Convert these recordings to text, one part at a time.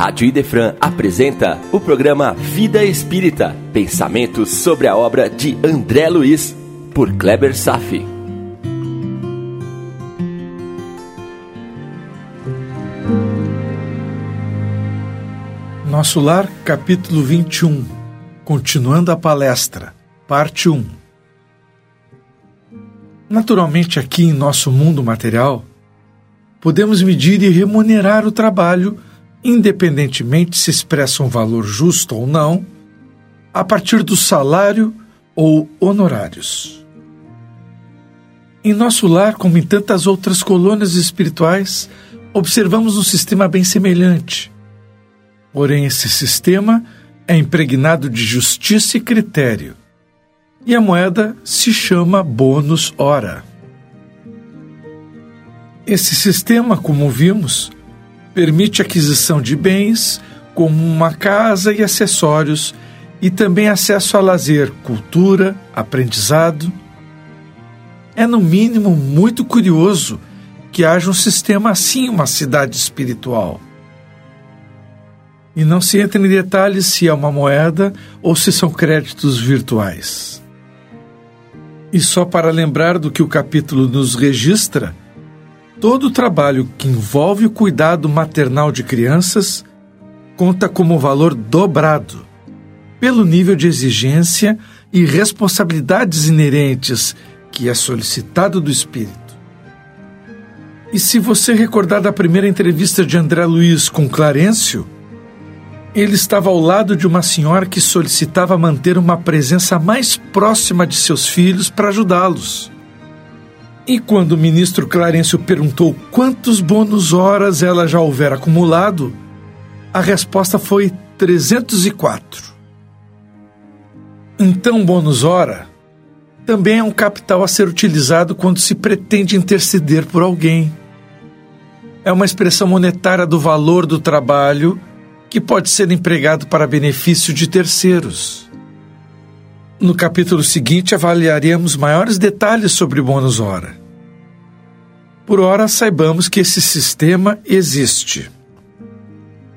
Rádio Idefran apresenta o programa Vida Espírita, pensamentos sobre a obra de André Luiz, por Kleber Safi. Nosso Lar, capítulo 21. Continuando a palestra, parte 1. Naturalmente, aqui em nosso mundo material, podemos medir e remunerar o trabalho independentemente se expressa um valor justo ou não, a partir do salário ou honorários. Em nosso lar, como em tantas outras colônias espirituais, observamos um sistema bem semelhante. Porém, esse sistema é impregnado de justiça e critério, e a moeda se chama bônus hora. Esse sistema, como vimos, permite aquisição de bens, como uma casa e acessórios, e também acesso a lazer, cultura, aprendizado. É, no mínimo, muito curioso que haja um sistema assim uma cidade espiritual. E não se entra em detalhes se é uma moeda ou se são créditos virtuais. E só para lembrar do que o capítulo nos registra, Todo trabalho que envolve o cuidado maternal de crianças conta como valor dobrado, pelo nível de exigência e responsabilidades inerentes que é solicitado do espírito. E se você recordar da primeira entrevista de André Luiz com Clarencio, ele estava ao lado de uma senhora que solicitava manter uma presença mais próxima de seus filhos para ajudá-los. E quando o ministro Clarencio perguntou quantos bônus horas ela já houvera acumulado, a resposta foi 304. Então, bônus hora também é um capital a ser utilizado quando se pretende interceder por alguém. É uma expressão monetária do valor do trabalho que pode ser empregado para benefício de terceiros. No capítulo seguinte, avaliaremos maiores detalhes sobre bônus hora. Por ora, saibamos que esse sistema existe.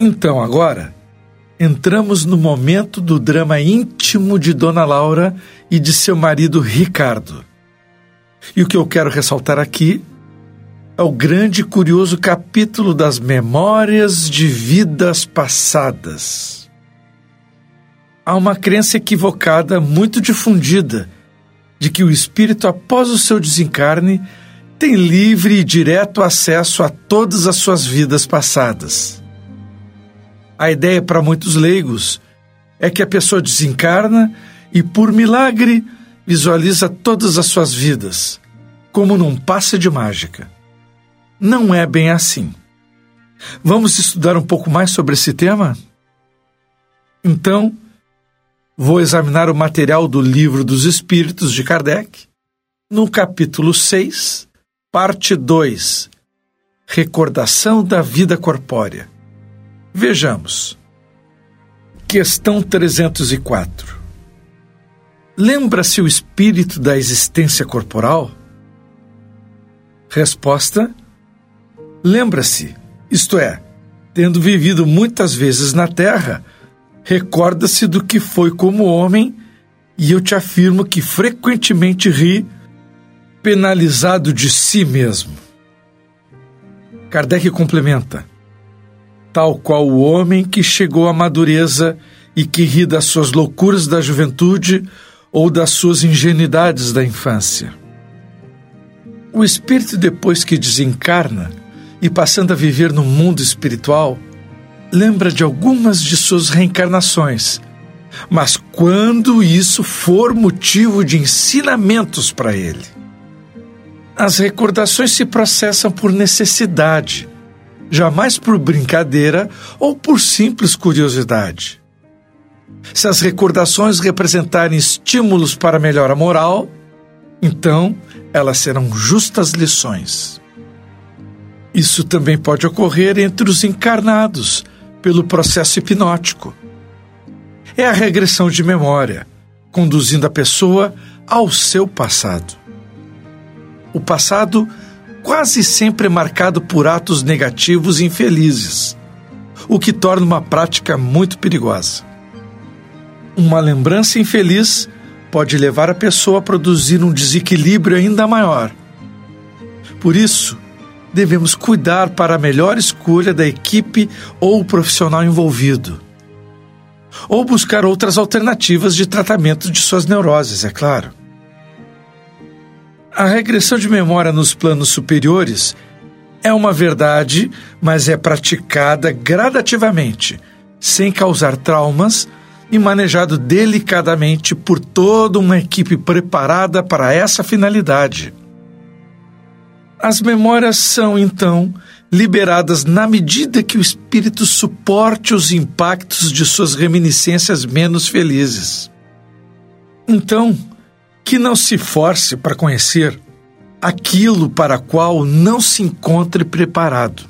Então, agora, entramos no momento do drama íntimo de Dona Laura e de seu marido Ricardo. E o que eu quero ressaltar aqui é o grande e curioso capítulo das memórias de vidas passadas. Há uma crença equivocada muito difundida de que o espírito, após o seu desencarne, tem livre e direto acesso a todas as suas vidas passadas. A ideia para muitos leigos é que a pessoa desencarna e, por milagre, visualiza todas as suas vidas, como num passe de mágica. Não é bem assim. Vamos estudar um pouco mais sobre esse tema? Então, vou examinar o material do Livro dos Espíritos de Kardec, no capítulo 6, Parte 2 Recordação da vida corpórea. Vejamos. Questão 304. Lembra-se o espírito da existência corporal? Resposta: Lembra-se, isto é, tendo vivido muitas vezes na Terra, recorda-se do que foi como homem, e eu te afirmo que frequentemente ri penalizado de si mesmo. Kardec complementa: tal qual o homem que chegou à madureza e que ri das suas loucuras da juventude ou das suas ingenuidades da infância. O espírito, depois que desencarna e passando a viver no mundo espiritual, lembra de algumas de suas reencarnações, mas quando isso for motivo de ensinamentos para ele. As recordações se processam por necessidade, jamais por brincadeira ou por simples curiosidade. Se as recordações representarem estímulos para melhora moral, então elas serão justas lições. Isso também pode ocorrer entre os encarnados, pelo processo hipnótico. É a regressão de memória, conduzindo a pessoa ao seu passado. O passado quase sempre é marcado por atos negativos e infelizes. o que torna uma prática muito perigosa. Uma lembrança infeliz pode levar a pessoa a produzir um desequilíbrio ainda maior. Por isso, devemos cuidar para a melhor escolha da equipe ou profissional envolvido. Ou buscar outras alternativas de tratamento de suas neuroses, é claro. A regressão de memória nos planos superiores é uma verdade, mas é praticada gradativamente, sem causar traumas e manejado delicadamente por toda uma equipe preparada para essa finalidade. As memórias são, então, liberadas na medida que o espírito suporte os impactos de suas reminiscências menos felizes. Então, que não se force para conhecer aquilo para qual não se encontre preparado.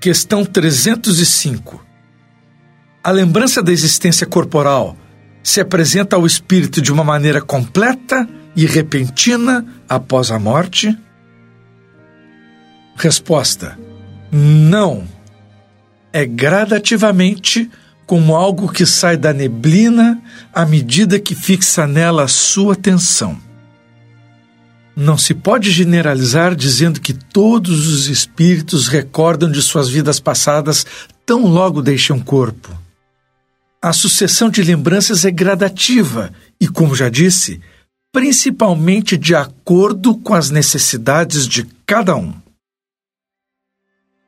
Questão 305. A lembrança da existência corporal se apresenta ao espírito de uma maneira completa e repentina após a morte? Resposta: Não. É gradativamente como algo que sai da neblina à medida que fixa nela a sua atenção. Não se pode generalizar dizendo que todos os espíritos recordam de suas vidas passadas tão logo deixam o corpo. A sucessão de lembranças é gradativa e, como já disse, principalmente de acordo com as necessidades de cada um.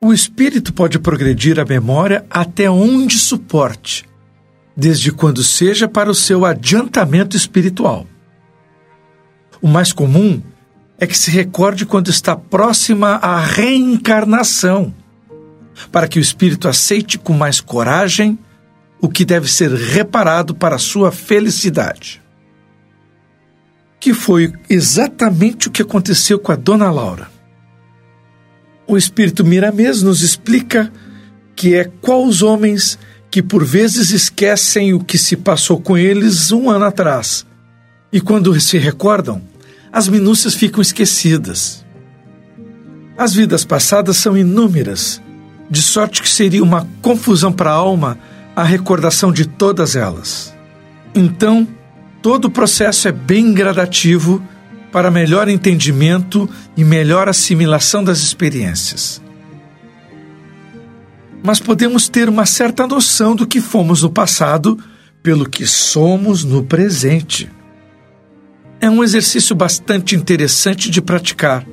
O espírito pode progredir a memória até onde suporte, desde quando seja para o seu adiantamento espiritual. O mais comum é que se recorde quando está próxima à reencarnação, para que o espírito aceite com mais coragem o que deve ser reparado para sua felicidade. Que foi exatamente o que aconteceu com a dona Laura. O espírito Miramês nos explica que é qual os homens que por vezes esquecem o que se passou com eles um ano atrás. E quando se recordam, as minúcias ficam esquecidas. As vidas passadas são inúmeras, de sorte que seria uma confusão para a alma a recordação de todas elas. Então, todo o processo é bem gradativo para melhor entendimento e melhor assimilação das experiências. Mas podemos ter uma certa noção do que fomos no passado pelo que somos no presente. É um exercício bastante interessante de praticar,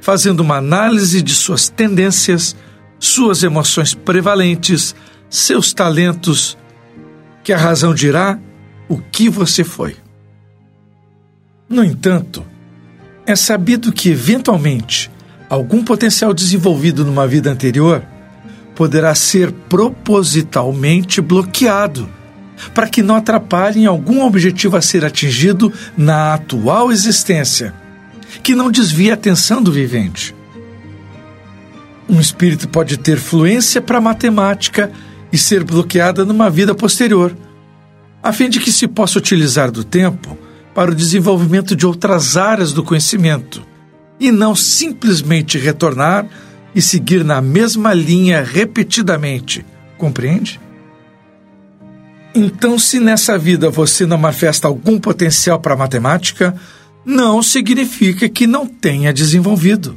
fazendo uma análise de suas tendências, suas emoções prevalentes, seus talentos, que a razão dirá o que você foi. No entanto, é sabido que, eventualmente, algum potencial desenvolvido numa vida anterior poderá ser propositalmente bloqueado para que não atrapalhem algum objetivo a ser atingido na atual existência, que não desvie a atenção do vivente. Um espírito pode ter fluência para matemática e ser bloqueada numa vida posterior, a fim de que se possa utilizar do tempo para o desenvolvimento de outras áreas do conhecimento e não simplesmente retornar e seguir na mesma linha repetidamente. Compreende? Então, se nessa vida você não manifesta algum potencial para matemática, não significa que não tenha desenvolvido.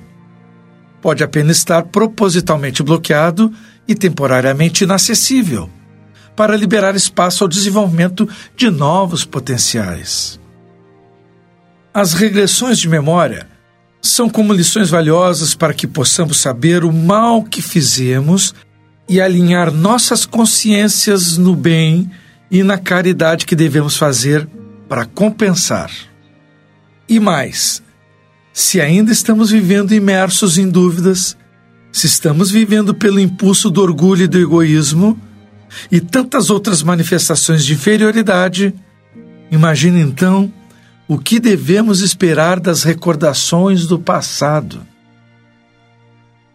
Pode apenas estar propositalmente bloqueado e temporariamente inacessível, para liberar espaço ao desenvolvimento de novos potenciais. As regressões de memória são como lições valiosas para que possamos saber o mal que fizemos e alinhar nossas consciências no bem e na caridade que devemos fazer para compensar. E mais, se ainda estamos vivendo imersos em dúvidas, se estamos vivendo pelo impulso do orgulho e do egoísmo e tantas outras manifestações de inferioridade, imagine então o que devemos esperar das recordações do passado?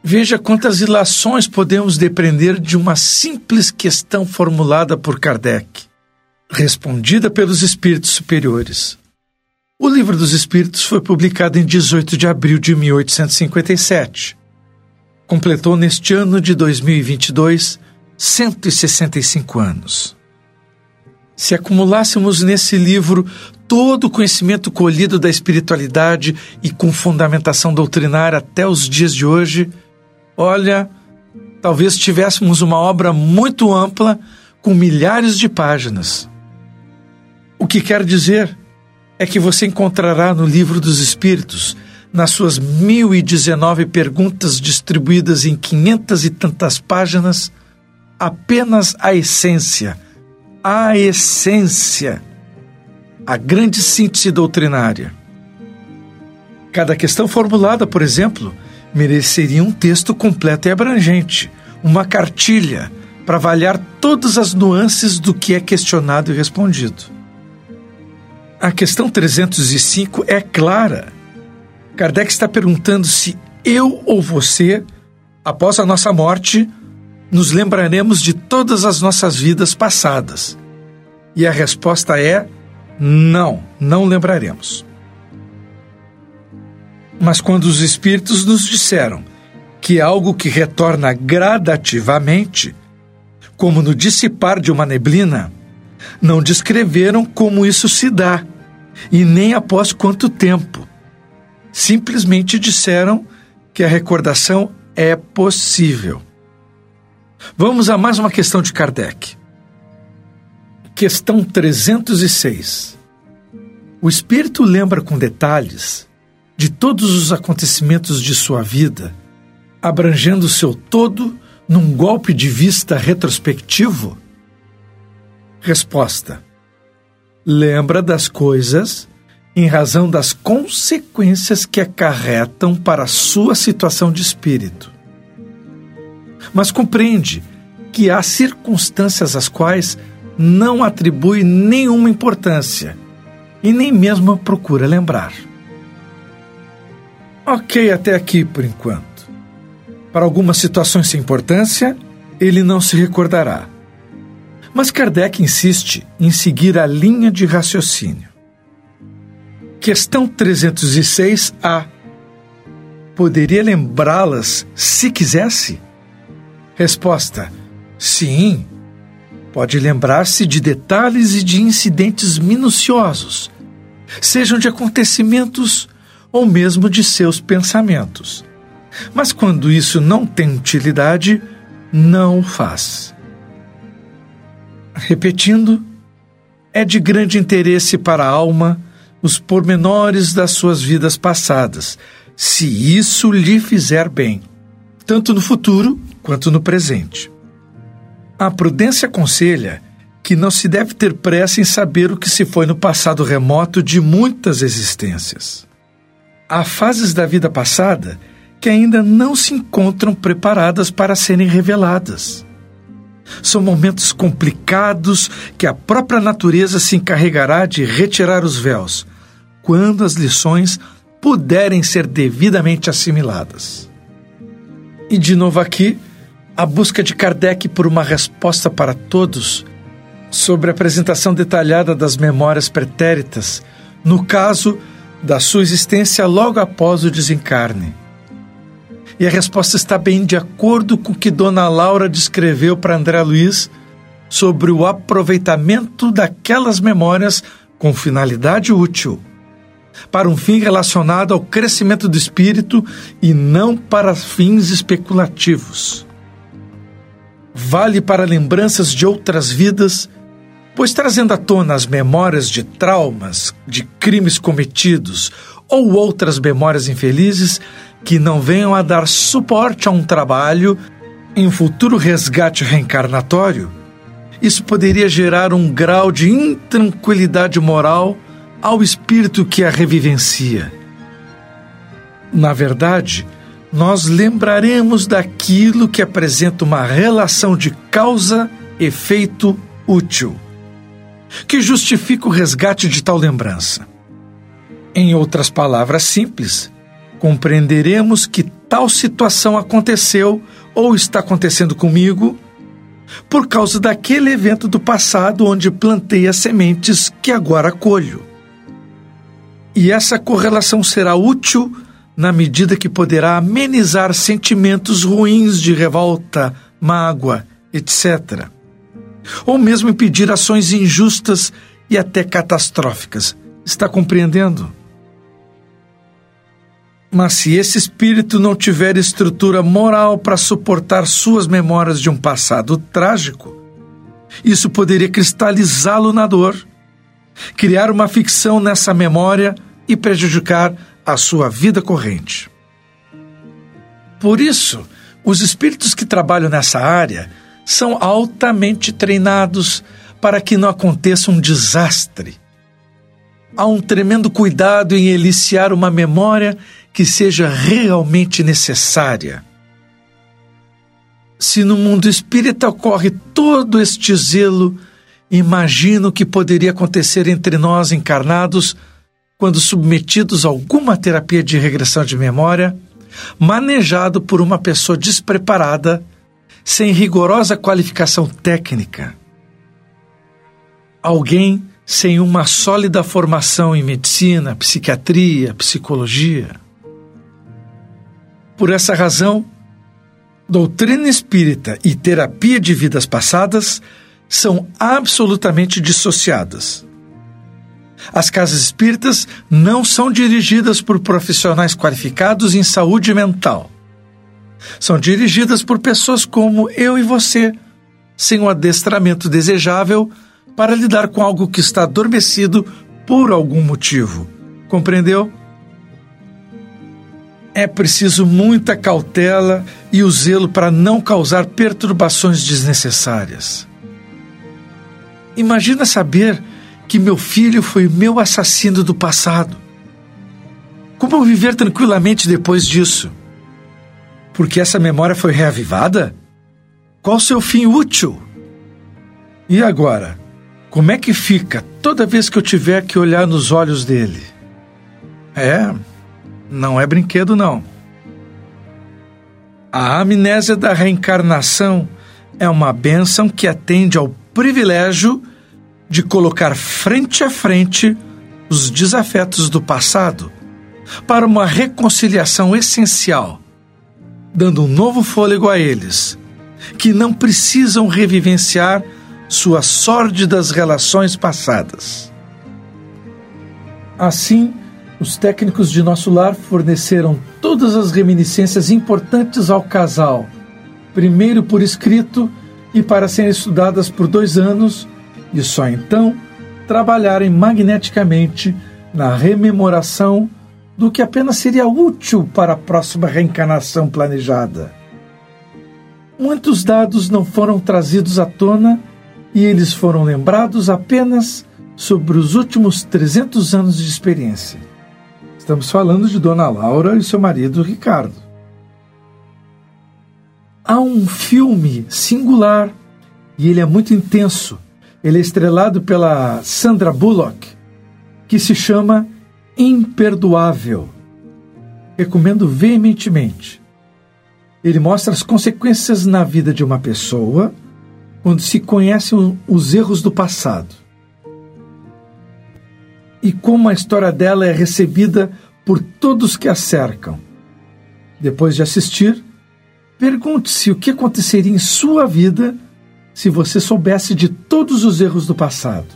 Veja quantas ilações podemos depreender de uma simples questão formulada por Kardec, respondida pelos espíritos superiores. O Livro dos Espíritos foi publicado em 18 de abril de 1857. completou neste ano de 2022 165 anos. Se acumulássemos nesse livro todo o conhecimento colhido da espiritualidade e com fundamentação doutrinária até os dias de hoje, olha, talvez tivéssemos uma obra muito ampla com milhares de páginas. O que quer dizer é que você encontrará no Livro dos Espíritos, nas suas mil e dezenove perguntas distribuídas em quinhentas e tantas páginas, apenas a essência, a essência, a grande síntese doutrinária. Cada questão formulada, por exemplo, mereceria um texto completo e abrangente, uma cartilha para avaliar todas as nuances do que é questionado e respondido. A questão 305 é clara. Kardec está perguntando se eu ou você, após a nossa morte, nos lembraremos de todas as nossas vidas passadas. E a resposta é: não, não lembraremos. Mas quando os Espíritos nos disseram que algo que retorna gradativamente, como no dissipar de uma neblina, não descreveram como isso se dá e nem após quanto tempo. Simplesmente disseram que a recordação é possível. Vamos a mais uma questão de Kardec. Questão 306. O espírito lembra com detalhes de todos os acontecimentos de sua vida, abrangendo seu todo num golpe de vista retrospectivo? Resposta: Lembra das coisas em razão das consequências que acarretam para a sua situação de espírito mas compreende que há circunstâncias às quais não atribui nenhuma importância e nem mesmo procura lembrar. Ok, até aqui por enquanto. Para algumas situações sem importância, ele não se recordará. Mas Kardec insiste em seguir a linha de raciocínio. Questão 306A. Poderia lembrá-las se quisesse? Resposta: Sim. Pode lembrar-se de detalhes e de incidentes minuciosos, sejam de acontecimentos ou mesmo de seus pensamentos. Mas quando isso não tem utilidade, não o faz. Repetindo, é de grande interesse para a alma os pormenores das suas vidas passadas, se isso lhe fizer bem, tanto no futuro quanto no presente. A prudência aconselha que não se deve ter pressa em saber o que se foi no passado remoto de muitas existências. Há fases da vida passada que ainda não se encontram preparadas para serem reveladas. São momentos complicados que a própria natureza se encarregará de retirar os véus, quando as lições puderem ser devidamente assimiladas. E de novo aqui, a busca de Kardec por uma resposta para todos sobre a apresentação detalhada das memórias pretéritas, no caso da sua existência logo após o desencarne. E a resposta está bem de acordo com o que Dona Laura descreveu para André Luiz sobre o aproveitamento daquelas memórias com finalidade útil, para um fim relacionado ao crescimento do espírito e não para fins especulativos vale para lembranças de outras vidas, pois trazendo à tona as memórias de traumas, de crimes cometidos ou outras memórias infelizes que não venham a dar suporte a um trabalho em futuro resgate reencarnatório, isso poderia gerar um grau de intranquilidade moral ao espírito que a revivencia. Na verdade, nós lembraremos daquilo que apresenta uma relação de causa-efeito útil, que justifica o resgate de tal lembrança. Em outras palavras simples, compreenderemos que tal situação aconteceu ou está acontecendo comigo por causa daquele evento do passado onde plantei as sementes que agora colho. E essa correlação será útil na medida que poderá amenizar sentimentos ruins de revolta, mágoa, etc. Ou mesmo impedir ações injustas e até catastróficas. Está compreendendo? Mas se esse espírito não tiver estrutura moral para suportar suas memórias de um passado trágico, isso poderia cristalizá-lo na dor, criar uma ficção nessa memória e prejudicar a sua vida corrente. Por isso, os espíritos que trabalham nessa área são altamente treinados para que não aconteça um desastre. Há um tremendo cuidado em eliciar uma memória que seja realmente necessária. Se no mundo espírita ocorre todo este zelo, imagino que poderia acontecer entre nós encarnados quando submetidos a alguma terapia de regressão de memória, manejado por uma pessoa despreparada, sem rigorosa qualificação técnica. Alguém sem uma sólida formação em medicina, psiquiatria, psicologia. Por essa razão, doutrina espírita e terapia de vidas passadas são absolutamente dissociadas. As casas espíritas não são dirigidas por profissionais qualificados em saúde mental. São dirigidas por pessoas como eu e você, sem o um adestramento desejável para lidar com algo que está adormecido por algum motivo. Compreendeu? É preciso muita cautela e o zelo para não causar perturbações desnecessárias. Imagina saber que meu filho foi meu assassino do passado. Como viver tranquilamente depois disso? Porque essa memória foi reavivada? Qual seu fim útil? E agora? Como é que fica toda vez que eu tiver que olhar nos olhos dele? É, não é brinquedo, não. A amnésia da reencarnação é uma bênção que atende ao privilégio de colocar frente a frente os desafetos do passado para uma reconciliação essencial, dando um novo fôlego a eles, que não precisam revivenciar suas sórdidas relações passadas. Assim, os técnicos de nosso lar forneceram todas as reminiscências importantes ao casal, primeiro por escrito e para serem estudadas por dois anos, e só então trabalharem magneticamente na rememoração do que apenas seria útil para a próxima reencarnação planejada. Muitos dados não foram trazidos à tona e eles foram lembrados apenas sobre os últimos 300 anos de experiência. Estamos falando de Dona Laura e seu marido Ricardo. Há um filme singular e ele é muito intenso. Ele é estrelado pela Sandra Bullock, que se chama Imperdoável. Recomendo veementemente. Ele mostra as consequências na vida de uma pessoa quando se conhecem os erros do passado e como a história dela é recebida por todos que a cercam. Depois de assistir, pergunte-se o que aconteceria em sua vida se você soubesse de todos os erros do passado.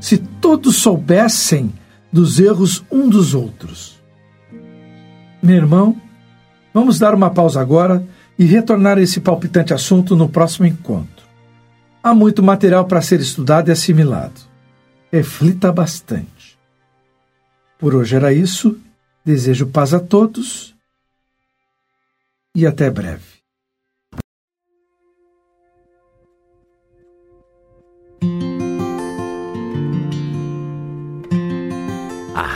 Se todos soubessem dos erros um dos outros. Meu irmão, vamos dar uma pausa agora e retornar a esse palpitante assunto no próximo encontro. Há muito material para ser estudado e assimilado reflita bastante. Por hoje era isso. Desejo paz a todos e até breve.